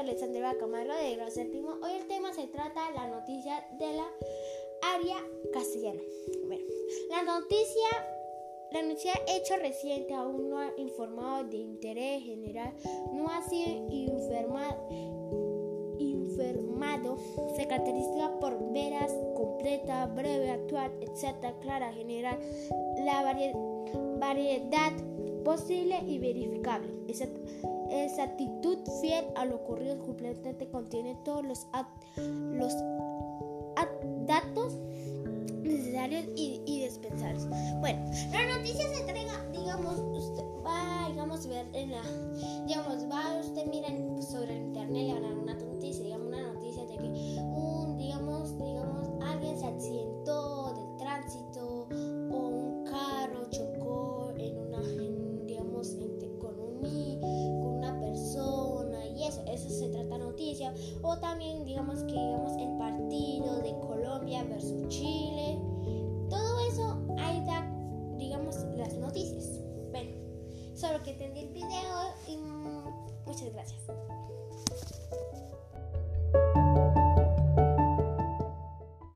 Alexandra Camargo de Grado Séptimo. Hoy el tema se trata la noticia de la área castellana. Bueno, la noticia, la noticia hecho reciente aún no ha informado de interés general, no ha sido informado se caracteriza por veras, completa, breve, actual, etc., clara, general, la variedad posible y verificable. Esa, actitud fiel a lo ocurrido completamente contiene todos los, los datos necesarios y, y, dispensables. Bueno, la noticia se entrega, digamos, usted va, digamos, ver en la, digamos, va usted mira sobre O también digamos que digamos el partido de Colombia versus Chile. Todo eso ahí da, digamos, las noticias. Bueno, solo que entendí el video y mm, muchas gracias.